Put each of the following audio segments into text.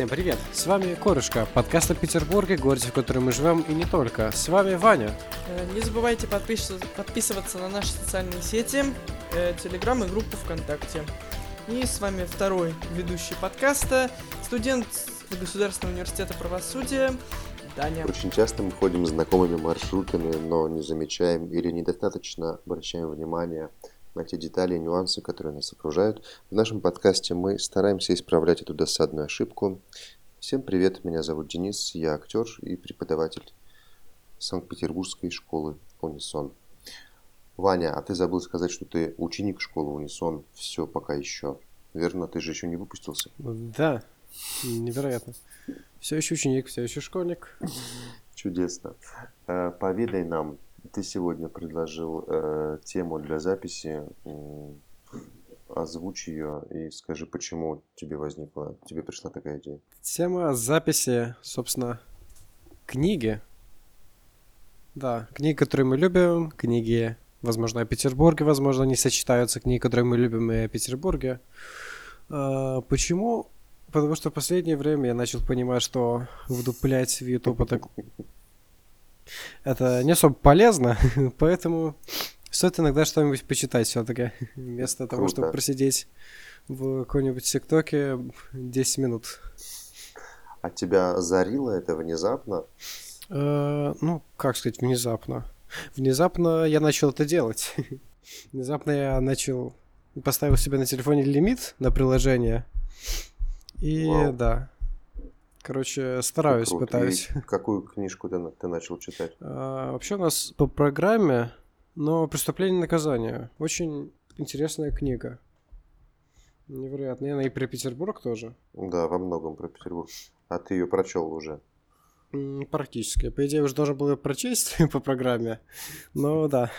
Всем привет! С вами Корышка, подкаст о Петербурге, городе, в котором мы живем, и не только. С вами Ваня. Э, Не забывайте подписываться, подписываться на наши социальные сети, э, Телеграм и группу ВКонтакте. И с вами второй ведущий подкаста, студент Государственного университета правосудия Даня. Очень часто мы ходим знакомыми маршрутами, но не замечаем или недостаточно обращаем внимание на те детали и нюансы, которые нас окружают. В нашем подкасте мы стараемся исправлять эту досадную ошибку. Всем привет, меня зовут Денис, я актер и преподаватель Санкт-Петербургской школы Унисон. Ваня, а ты забыл сказать, что ты ученик школы Унисон, все пока еще. Верно, ты же еще не выпустился? Да, невероятно. Все еще ученик, все еще школьник. Чудесно. Э, Поведай нам, ты сегодня предложил э, тему для записи, озвучь ее и скажи, почему тебе возникла, тебе пришла такая идея. Тема записи, собственно, книги. Да, книги, которые мы любим, книги, возможно, о Петербурге, возможно, не сочетаются книги, которые мы любим, и о Петербурге. А, почему? Потому что в последнее время я начал понимать, что вдуплять в YouTube это, это не особо полезно, поэтому стоит иногда что-нибудь почитать все-таки, вместо того, чтобы просидеть в какой-нибудь ТикТоке 10 минут. А тебя зарило это внезапно? Э, ну, как сказать, внезапно. Внезапно я начал это делать. Внезапно я начал... Поставил себе на телефоне лимит на приложение. И Вау. да. Короче, стараюсь, Круто. пытаюсь. И какую книжку ты, ты начал читать? А, вообще у нас по программе, но «Преступление и наказание». Очень интересная книга. Невероятно. И она и про Петербург тоже. Да, во многом про Петербург. А ты ее прочел уже? Практически. По идее, уже должен был её прочесть по программе. Но да,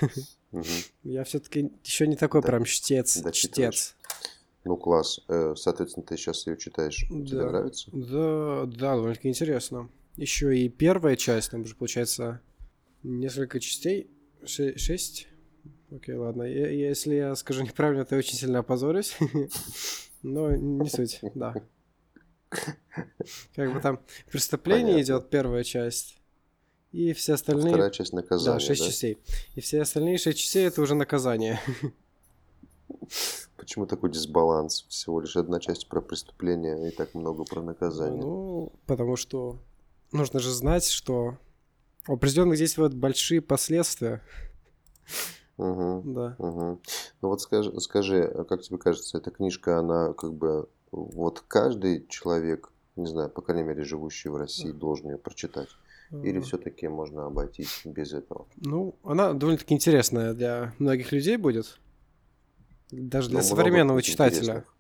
Мгм. я все-таки еще не такой Да. прям чтец. Дочитываешь. Чтец. Ну, класс. Э, Соответственно, ты сейчас ее читаешь. Тебе Да. нравится? Да, да, довольно-таки интересно. Еще и первая часть, там уже получается несколько частей. Ше- шесть? Окей, ладно. Я- если я скажу неправильно, то я очень сильно опозорюсь. Но не суть, да. Как бы там преступление Понятно. идет первая часть. И все остальные... Вторая часть наказания, Да, шесть частей. И все остальные шесть частей это уже наказание. Почему такой дисбаланс? Всего лишь одна часть про преступление и так много про наказание. Ну, потому что нужно же знать, что у определенных действуют большие последствия. Мгм, Да. мгм. Ну вот скажи, скажи, а как тебе кажется, эта книжка, она как бы вот каждый человек, не знаю, по крайней мере, живущий в России, должен ее прочитать? Или А, все-таки можно обойтись без этого? Ну, она довольно-таки интересная для многих людей будет. Даже для Ну, много современного читателя. интересных.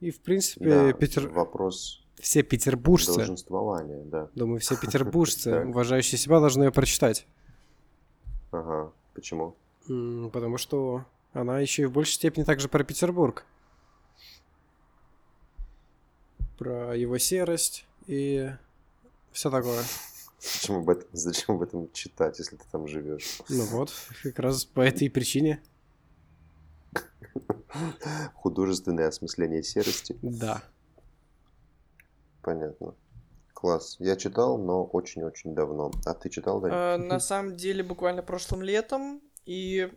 И, в принципе, Да, Петер... вопрос все петербуржцы, долженствования, да. думаю, все петербуржцы, уважающие себя, должны ее прочитать. Ага, почему? Потому что она еще и в большей степени также про Петербург. Про его серость и все такое. Зачем об этом, зачем об этом читать, если ты там живешь? Ну вот, как раз по этой причине. Художественное осмысление серости. Да. Понятно. Класс. Я читал, но очень-очень давно. А ты читал, да? Э, На самом деле, буквально прошлым летом, и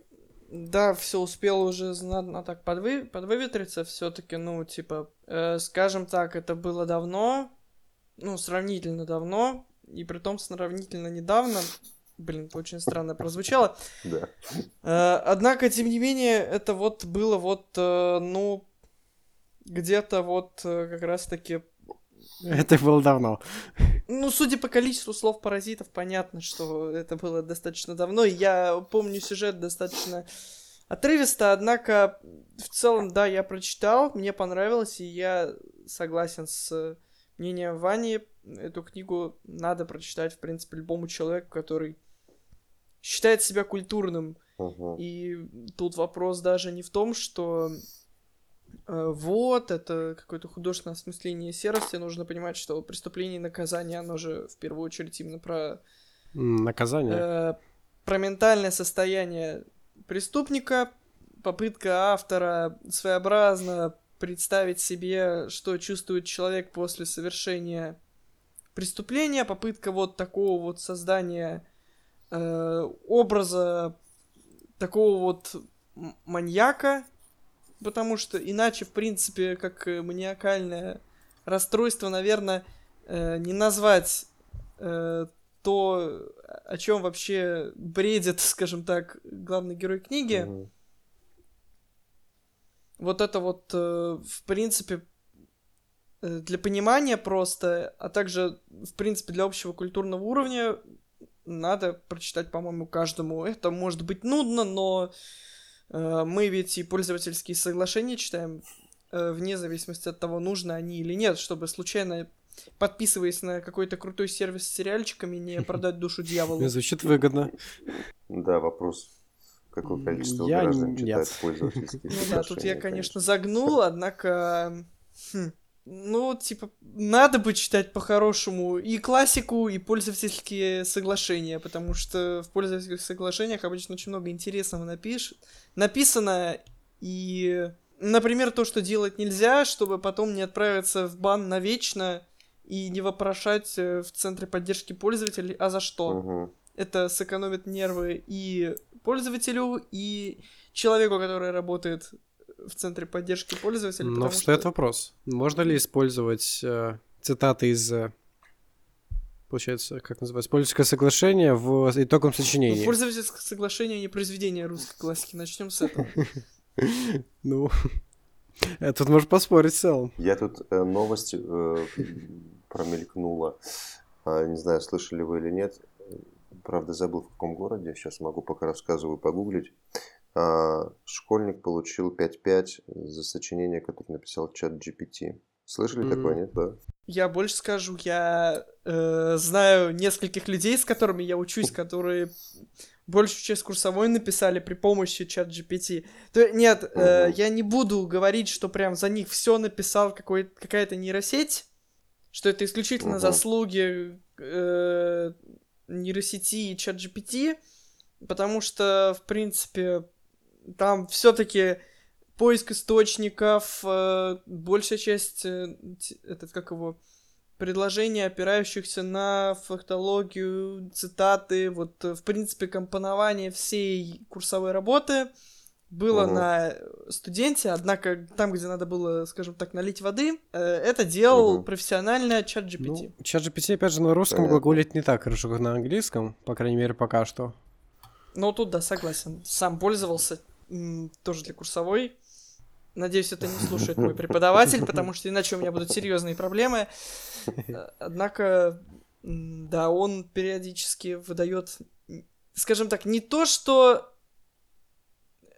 да, все успело уже знатно так подвы... подвыветриться, все-таки, ну, типа, э, скажем так, это было давно, ну, сравнительно давно, и при том сравнительно недавно, блин, очень странно прозвучало, Да. Э, Однако, тем не менее, это вот было вот, э, ну, где-то вот э, как раз-таки... Это было давно. Ну, судя по количеству слов паразитов, понятно, что это было достаточно давно. и Я помню сюжет достаточно отрывисто, однако в целом, да, я прочитал, мне понравилось, и я согласен с мнением Вани. Эту книгу надо прочитать, в принципе, любому человеку, который считает себя культурным. Мгм. И тут вопрос даже не в том, что э, вот, это какое-то художественное осмысление серости. Нужно понимать, что преступление и наказание, оно же в первую очередь именно про, Наказание. э, про ментальное состояние преступника, попытка автора своеобразно представить себе, что чувствует человек после совершения преступления, попытка вот такого вот создания э, образа такого вот маньяка, потому что иначе, в принципе, как маниакальное расстройство, наверное, э, не назвать э, то, о чем вообще бредит, скажем так, главный герой книги. Мгм. Вот это вот, э, в принципе, э, для понимания просто, а также, в принципе, для общего культурного уровня надо прочитать, по-моему, каждому. Это может быть нудно, но э, мы ведь и пользовательские соглашения читаем э, вне зависимости от того, нужно они или нет, чтобы случайно подписываясь на какой-то крутой сервис с сериальчиками, не продать душу дьяволу. Звучит выгодно. Да, вопрос. Какое количество Я граждан читает пользовательские Ну да, тут я, конечно, загнул, однако... ну, типа, надо бы читать по-хорошему и классику, и пользовательские соглашения, потому что в пользовательских соглашениях обычно очень много интересного напиш... написано, и, например, то, что делать нельзя, чтобы потом не отправиться в бан навечно и не вопрошать э, в центре поддержки пользователей, а за что? Мгм. это сэкономит нервы и пользователю, и человеку, который работает в центре поддержки пользователя. Но встает что- вопрос. Можно ли использовать э, цитаты из, э, получается, как называется, пользовательское соглашение в итоговом Ну, сочинении? пользовательское соглашение не произведение русской классики. Начнем с этого. Ну, э, тут можно поспорить в целом. Я тут э, новость промелькнула. А, не знаю, слышали вы или нет. Правда, забыл в каком городе. Сейчас могу, пока рассказываю, погуглить. А, школьник получил 5-5 за сочинение, которое написал чат GPT. Слышали Мгм. такое, нет? Да? Я больше скажу, я э, знаю нескольких людей, с которыми я учусь, которые большую часть курсовой написали при помощи чат GPT. То, нет, э, Мгм. я не буду говорить, что прям за них все написал какая-то нейросеть, что это исключительно Мгм. заслуги э, нейросети и чат GPT, потому что, в принципе, там все-таки поиск источников, э, большая часть, э, этот, как его, предложений, опирающихся на фактологию, цитаты, вот, э, в принципе, компонование всей курсовой работы было Мгм. на студенте, однако там, где надо было, скажем так, налить воды, это делал Мгм. профессионально чат GPT. Ну, чат GPT, опять же, на русском Понятно. глаголит не так хорошо, как на английском, по крайней мере, пока что. Ну, тут, да, согласен. Сам пользовался, тоже для курсовой. Надеюсь, это не слушает мой преподаватель, потому что иначе у меня будут серьезные проблемы. Однако, да, он периодически выдает, скажем так, не то, что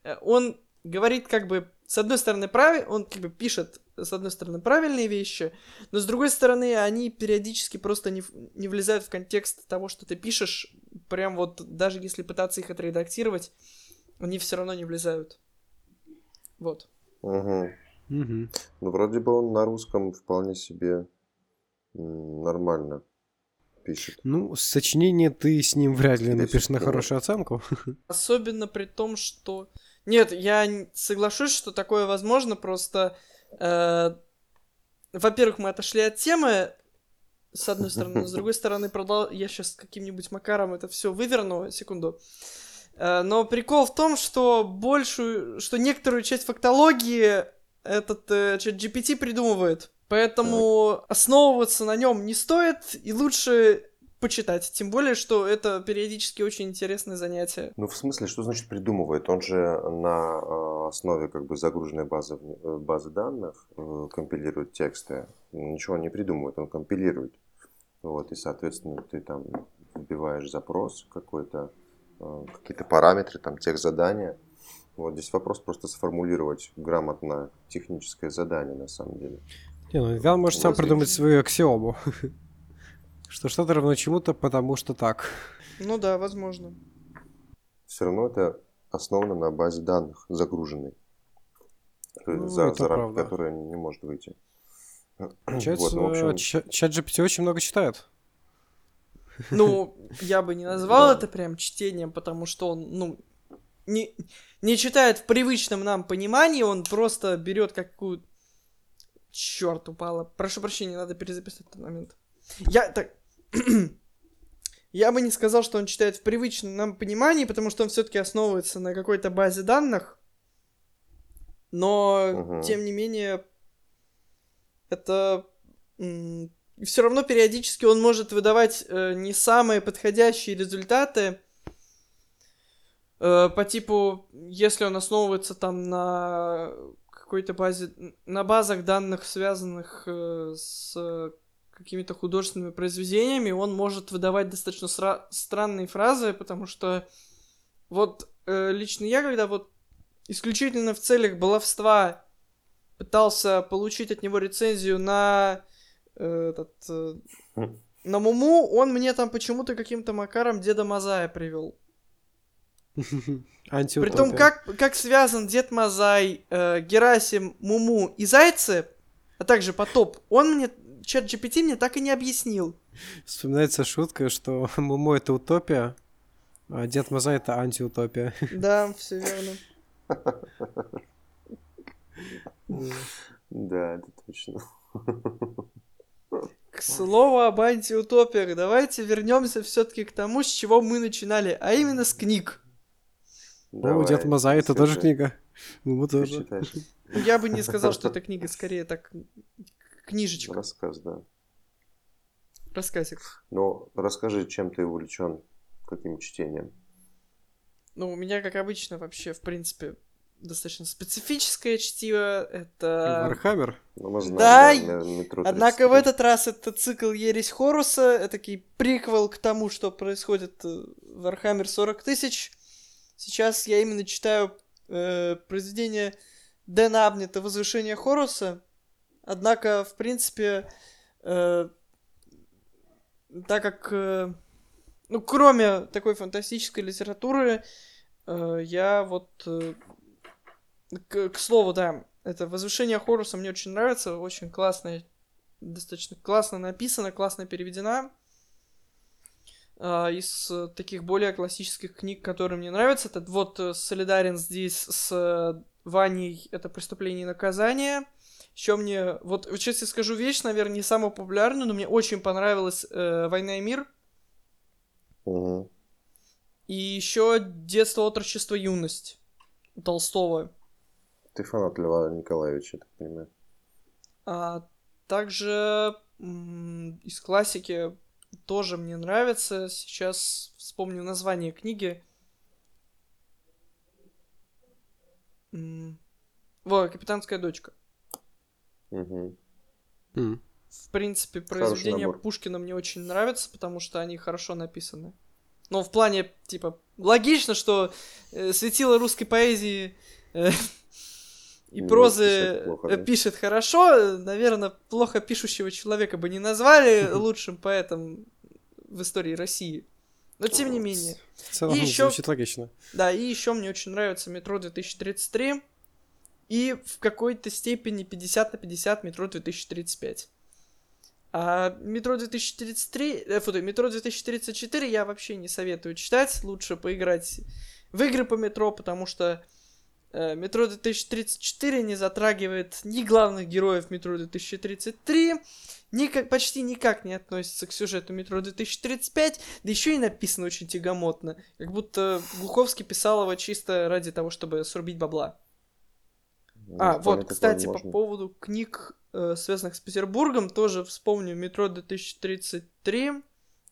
э, он говорит как бы с одной стороны правильно, он как бы пишет с одной стороны правильные вещи, но с другой стороны они периодически просто не, не влезают в контекст того, что ты пишешь, прям вот даже если пытаться их отредактировать, они все равно не влезают. Вот. Мгм. Мгм. Ну, вроде бы он на русском вполне себе нормально пишет. Ну, сочинение ты с ним вряд ли напишешь на хорошую оценку. Особенно при том, что... Нет, я соглашусь, что такое возможно, просто... э, Во-первых, мы отошли от темы, с одной стороны, но с другой стороны, продол- я сейчас каким-нибудь макаром это все выверну, секунду. Э, Но прикол в том, что большую, что некоторую часть фактологии этот э, чат GPT придумывает. Поэтому основываться на нем не стоит, и лучше почитать. Тем более, что это периодически очень интересное занятие. Ну, в смысле, что значит придумывает? Он же на э, основе как бы загруженной базы, э, базы данных э, компилирует тексты. Ничего не придумывает, он компилирует. Вот, и, соответственно, ты там вбиваешь запрос какой-то, э, какие-то параметры, там, тех задания. Вот здесь вопрос просто сформулировать грамотно техническое задание, на самом деле. Не, ну он может сам придумать свою аксиому. Что что-то равно чему-то, потому что так. Ну да, возможно. Все равно это основано на базе данных загруженной, Ну, за, это за рамки правда. которой не может выйти. Получается, Вот, ну, общем, ча- чат GPT очень много читает. Ну, я бы не назвал это прям чтением, потому что он, ну, не, не читает в привычном нам понимании, он просто берет какую черт, упала. Прошу прощения, надо перезаписать этот момент. Я так... Я бы не сказал, что он читает в привычном нам понимании, потому что он все-таки основывается на какой-то базе данных. Но, Мгм. тем не менее, это все равно периодически он может выдавать э, не самые подходящие результаты. Э, по типу, если он основывается там на какой-то базе, на базах данных, связанных э, с какими-то художественными произведениями, он может выдавать достаточно сра- странные фразы, потому что вот э, лично я, когда вот исключительно в целях баловства пытался получить от него рецензию на этот э, на Муму, он мне там почему-то каким-то макаром Деда Мазая привел. Притом, как, как связан Дед Мазай, э, Герасим, Муму и Зайцы, а также Потоп, он мне, чат GPT мне так и не объяснил. Вспоминается шутка, что Мумо это утопия, а Дед Мазай это антиутопия. Да, все верно. Да, это точно. К слову об антиутопиях, давайте вернемся все-таки к тому, с чего мы начинали, а именно с книг. О, Давай, Дед Мазай это тоже книга. Ты тоже. читаешь Я бы не сказал, что это книга, скорее так книжечка, рассказ, да. рассказик. Ну, расскажи, чем ты увлечен, каким чтением? Ну, у меня, как обычно, вообще, в принципе, достаточно специфическое чтиво. Это... Warhammer? Ну, мы знаем, Да, да, ме- метро Однако в 33. этот раз это цикл Ересь Хоруса, этакий приквел к тому, что происходит э, в Warhammer 40 тысяч. Сейчас я именно читаю э, произведение Дэна Абнета «Возвышение Хоруса». Однако, в принципе, э, так как, э, ну, кроме такой фантастической литературы, э, я вот, э, к, к слову, да, это «Возвышение Хоруса» мне очень нравится, очень классная, достаточно классно написана, классно переведена. А, Из таких более классических книг, которые мне нравятся, это вот э, солидарен здесь с э, Ваней, это «Преступление и наказание». Еще мне, вот сейчас я скажу вещь, наверное, не самую популярную, но мне очень понравилась э, «Война и мир». Мгм. И еще «Детство, отрочество, юность» Толстого. Ты фанат Льва Николаевича, я так понимаю. А также из классики тоже мне нравится. Сейчас вспомню название книги. Во, «Капитанская дочка». М. В принципе, произведения. Пушкина мне очень нравятся, потому что они хорошо написаны. Но в плане, типа, логично, что э, светило русской поэзии э, и Ну, прозы пишет плохо, э, да? пишет хорошо. Наверное, плохо пишущего человека бы не назвали лучшим поэтом в истории России. Но тем не менее. В целом И ещё- звучит логично. Да, и еще мне очень нравится метро 2033. И в какой-то степени 50 на 50 метро 2035. А метро 2033, э, фу, метро 2034 я вообще не советую читать. Лучше поиграть в игры по метро, потому что метро 2034 не затрагивает ни главных героев метро 2033, никак, почти никак не относится к сюжету метро 2035, да еще и написано очень тягомотно. Как будто Глуховский писал его чисто ради того, чтобы срубить бабла. Ну, А, вот, кстати, по поводу книг, э, связанных с Петербургом, тоже вспомню «Метро 2033».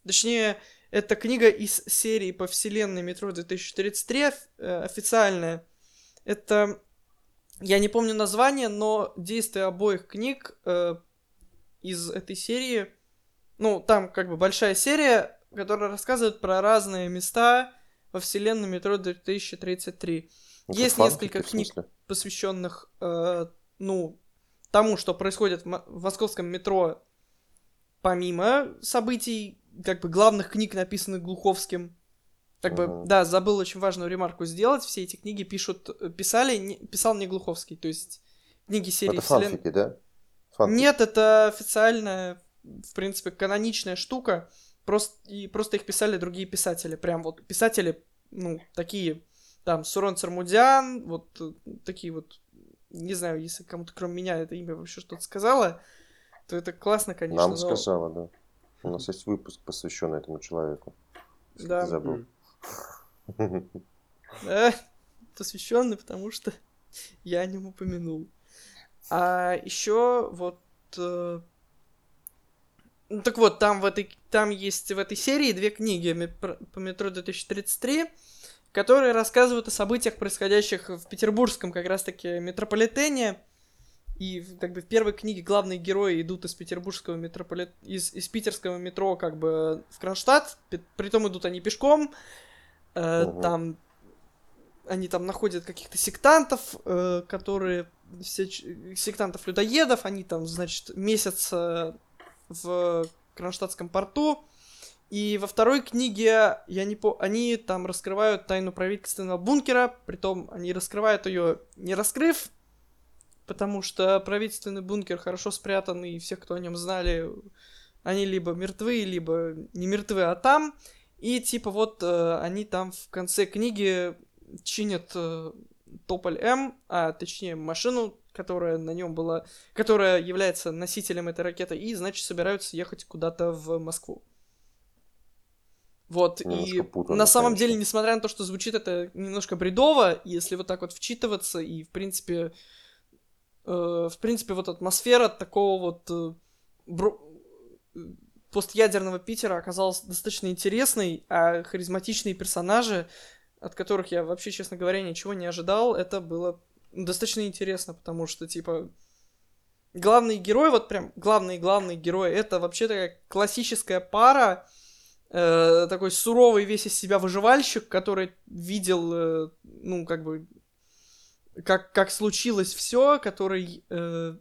Точнее, это книга из серии по вселенной «Метро 2033», оф- э, официальная. Это, я не помню название, но действие обоих книг э, из этой серии, ну, там как бы большая серия, которая рассказывает про разные места во вселенной «Метро 2033» Это есть фанфики, несколько книг, посвященных, э, ну, тому, что происходит в, в московском метро, помимо событий, как бы главных книг, написанных Глуховским. Как бы, Мгм. да, забыл очень важную ремарку сделать. Все эти книги пишут, э, писали, не- писал не Глуховский, то есть книги серии Это вселен- фанфики, да? Фанфики. Нет, это официальная, в принципе, каноничная штука. Просто, и просто их писали другие писатели. Прям вот писатели, ну, такие, там, Сурон Цармудян, вот э, такие вот Не знаю, если кому-то кроме меня это имя вообще что-то сказала, то это классно, конечно. Нам но- сказала, да. У нас есть выпуск, посвященный этому человеку. Да. забыл. Да, посвященный, потому что я о нем упомянул. А еще вот... э, ну, так вот, там, в этой, там есть в этой серии две книги по метро 2033, которые рассказывают о событиях, происходящих в петербургском как раз-таки метрополитене. И как бы в первой книге главные герои идут из петербургского метрополит... из, из питерского метро как бы в Кронштадт, пи- притом идут они пешком. Э. Там они там находят каких-то сектантов, э, которые все ч- сектантов-людоедов, они там, значит, месяц э, в Кронштадтском порту. И во второй книге, я не по... они там раскрывают тайну правительственного бункера, притом они раскрывают ее не раскрыв, потому что правительственный бункер хорошо спрятан, и все, кто о нем знали, они либо мертвы, либо не мертвы, а там. И типа вот э, они там в конце книги чинят э, Тополь М, а точнее машину, которая на нем была, которая является носителем этой ракеты, и значит собираются ехать куда-то в Москву. Вот, Немножко и путано, на самом конечно. деле, несмотря на то, что звучит это немножко бредово, если вот так вот вчитываться, и, в принципе, э, в принципе, вот атмосфера такого вот э, бро- э, постядерного Питера оказалась достаточно интересной, а харизматичные персонажи, от которых я вообще, честно говоря, ничего не ожидал, это было достаточно интересно, потому что, типа, главный герой, вот прям главный-главный герой, это вообще такая классическая пара, э, такой суровый весь из себя выживальщик, который видел, э, ну, как бы, как, как случилось все, который э,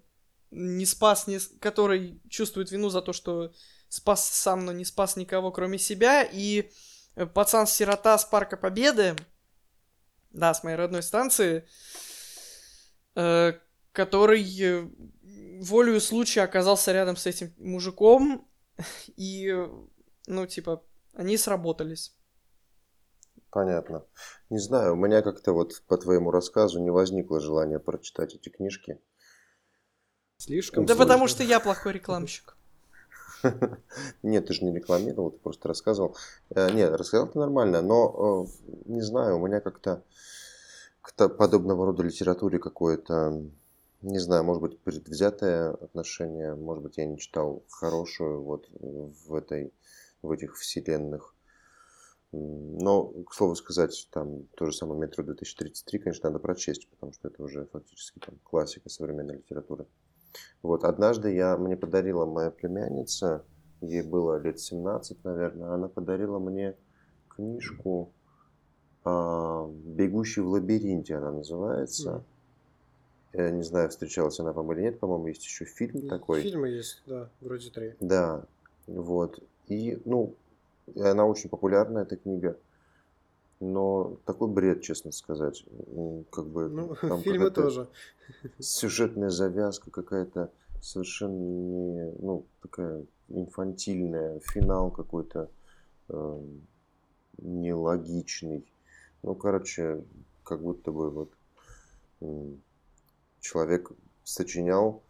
не спас, не, который чувствует вину за то, что спас сам, но не спас никого, кроме себя, и э, пацан-сирота с Парка Победы, да, с моей родной станции, э, который э, волею случая оказался рядом с этим мужиком, и, ну, типа, они сработались. Понятно. Не знаю, у меня как-то вот по твоему рассказу не возникло желания прочитать эти книжки. Слишком Да сложно. потому что я плохой рекламщик. Нет, ты же не рекламировал, ты просто рассказывал. Э, Нет, рассказал ты нормально, но э, не знаю, у меня как-то к подобного рода литературе какое-то, не знаю, может быть, предвзятое отношение, может быть, я не читал хорошую вот в этой, в этих вселенных. Но, к слову сказать, там то же самое «Метро 2033», конечно, надо прочесть, потому что это уже фактически там, классика современной литературы. Вот, однажды я, мне подарила моя племянница, ей было лет 17, наверное, она подарила мне книжку а, «Бегущий в лабиринте» она называется. Я не знаю, встречалась она вам или нет, по-моему, есть еще фильм такой. Фильмы есть, да, вроде три. Да, вот. И, ну, она очень популярна, эта книга. Но такой бред, честно сказать. Как бы Ну, там фильмы тоже. Сюжетная завязка какая-то совершенно не, ну, такая инфантильная. Финал какой-то эм, нелогичный. Ну, короче, как будто бы вот м, человек сочинял,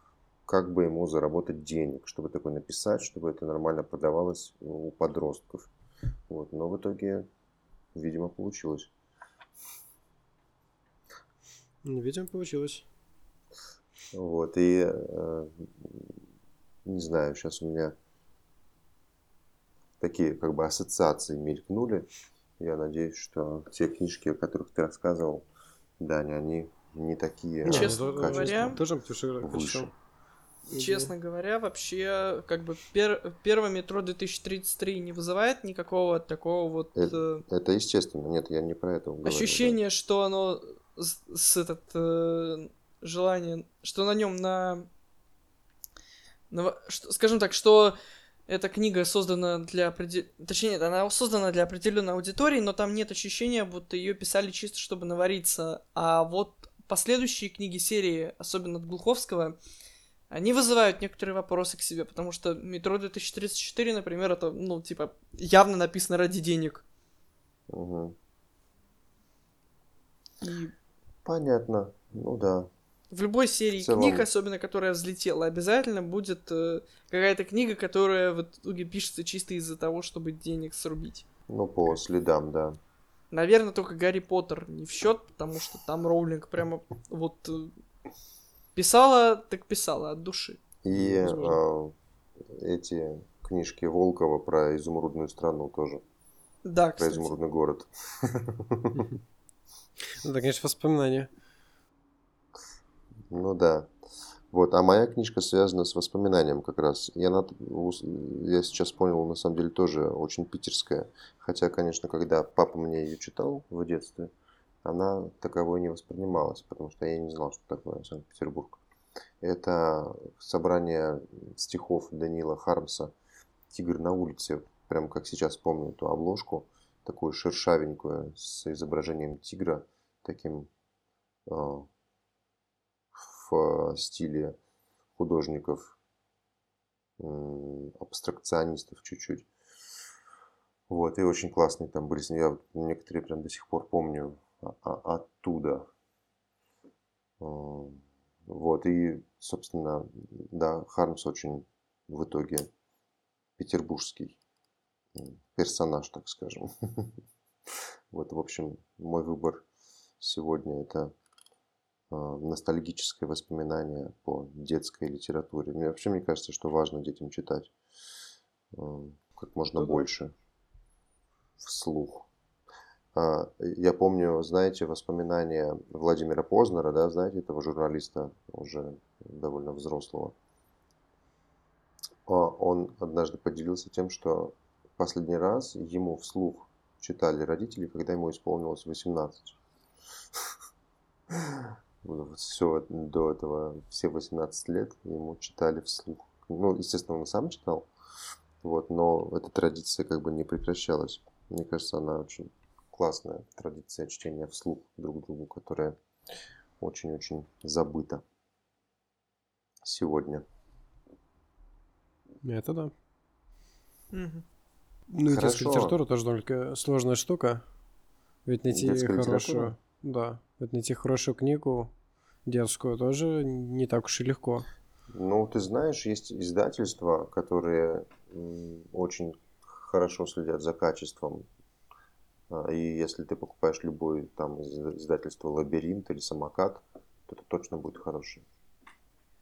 как бы ему заработать денег, чтобы такое написать, чтобы это нормально продавалось у подростков. Вот. Но в итоге, видимо, получилось. Ну, Видимо, получилось. Вот, и э, не знаю, сейчас у меня такие как бы ассоциации мелькнули. Я надеюсь, что те книжки, о которых ты рассказывал, Даня, они не такие а Честно ну, говоря. Тоже выше. Прочитал. Честно говоря, вообще, как бы пер- первое метро 2033 не вызывает никакого такого вот э, Это естественно, нет, я не про это говорю. да. ощущения, что оно с, с этот э, желание, что на нем на, на что- скажем так, что эта книга создана для определ- точнее, она создана для определенной аудитории, но там нет ощущения, будто ее писали чисто, чтобы навариться. А вот последующие книги серии, особенно от Глуховского, они вызывают некоторые вопросы к себе, потому что метро 2034, например, это, ну, типа, явно написано ради денег. Мгм. И Понятно. Ну да. В любой серии В целом- книг, особенно которая взлетела, обязательно будет э, какая-то книга, которая в итоге пишется чисто из-за того, чтобы денег срубить. Ну, по следам, да. Наверное, только Гарри Поттер не в счет, потому что там Роулинг прямо вот э, писала, так писала от души. И Возможно. э, эти книжки Волкова про изумрудную страну тоже. Да, Про кстати. изумрудный город. Ну, да, конечно, воспоминания. Ну да. Вот, а моя книжка связана с воспоминанием как раз. Я, над- ус- я сейчас понял, на самом деле, тоже очень питерская. Хотя, конечно, когда папа мне ее читал в детстве, она таковой не воспринималась, потому что я не знал, что такое Санкт-Петербург. Это собрание стихов Данила Хармса «Тигр на улице». Прям как сейчас помню эту обложку, такую шершавенькую, с изображением тигра, таким э, в стиле художников, м, абстракционистов чуть-чуть. Вот, и очень классные там были. Я некоторые прям до сих пор помню оттуда. Вот, и, собственно, да, Хармс очень в итоге петербургский персонаж, так скажем. Вот, в общем, мой выбор сегодня это э, ностальгическое воспоминание по детской литературе. Мне вообще мне кажется, что важно детям читать как можно больше вслух. А, Я помню, знаете, воспоминания Владимира Познера, да, знаете, этого журналиста уже довольно взрослого. А, Он однажды поделился тем, что последний раз ему вслух читали родители, когда ему исполнилось 18. Вот все до этого, все 18 лет ему читали вслух. Ну, естественно, он сам читал, вот, но эта традиция как бы не прекращалась. Мне кажется, она очень классная традиция чтения вслух друг другу, которая очень-очень забыта сегодня. Это да. Мгм. Ну и детская литература тоже только сложная штука. Ведь найти Детская хорошую... литература? Да. Ведь найти хорошую книгу детскую тоже не так уж и легко. Ну, ты знаешь, есть издательства, которые очень хорошо следят за качеством. А, И если ты покупаешь любой там из издательства Лабиринт или Самокат, то это точно будет хороший.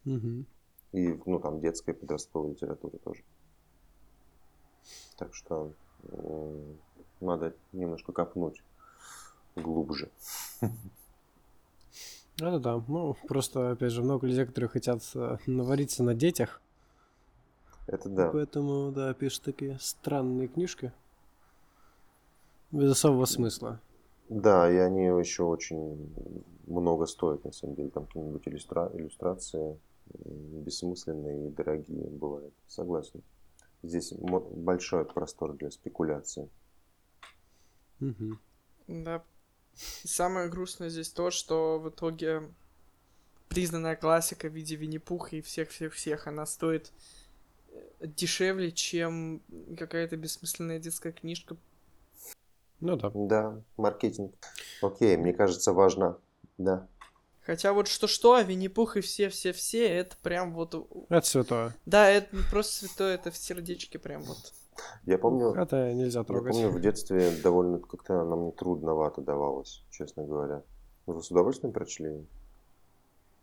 Мгм. И, ну, там детская подростковая литература тоже. Так что надо немножко копнуть глубже. Это да. Ну, просто, опять же, много людей, которые хотят э, навариться на детях. Это да. Поэтому, да, пишут такие странные книжки. Без особого смысла. Да, и они еще очень много стоят, на самом деле. Там какие-нибудь иллюстра- иллюстрации бессмысленные и дорогие бывают. Согласен. Здесь большой простор для спекуляции. Мгм. Да. И самое грустное здесь то, что в итоге признанная классика в виде Винни-Пуха и всех-всех-всех, она стоит э, дешевле, чем какая-то бессмысленная детская книжка. Ну да. Да, маркетинг. Окей, мне кажется, важно. Да. Хотя вот что-что, а Винни-Пух и все-все-все, это прям вот... Это святое. Да, это не просто святое, это в сердечке прям вот. Я помню, Это нельзя я трогать. помню, в детстве довольно как-то она мне трудновато давалась, честно говоря. Вы с удовольствием прочли?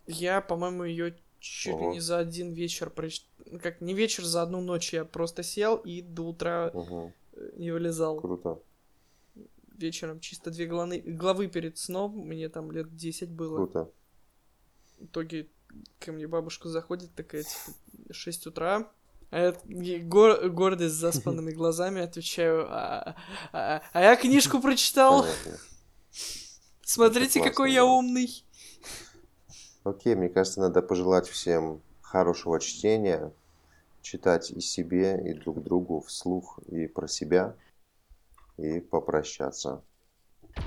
Я, по-моему, ее чуть ли не за один вечер прочитал. Как не вечер, за одну ночь я просто сел и до утра Угу, не вылезал. круто. Вечером чисто две главы, главы перед сном, мне там лет 10 было. Круто. В итоге ко мне бабушка заходит, такая, типа, 6 утра. А я гор- гордый с заспанными глазами отвечаю, а, а- а я книжку прочитал, Понятно. смотрите, Это какой классно, я да. умный. Окей, мне кажется, надо пожелать всем хорошего чтения, читать и себе, и друг другу вслух, и про себя, и попрощаться.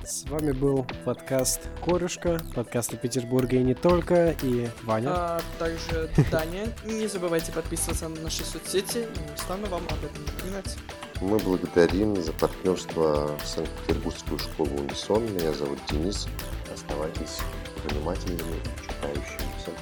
С вами был подкаст Корюшка, подкаст о Петербурге и не только, и Ваня. А также Таня. Не забывайте подписываться на наши соцсети, не устану вам об этом напоминать. Мы благодарим за партнерство Санкт-Петербургскую школу Унисон. Меня зовут Денис. Оставайтесь внимательными, читающими. Всем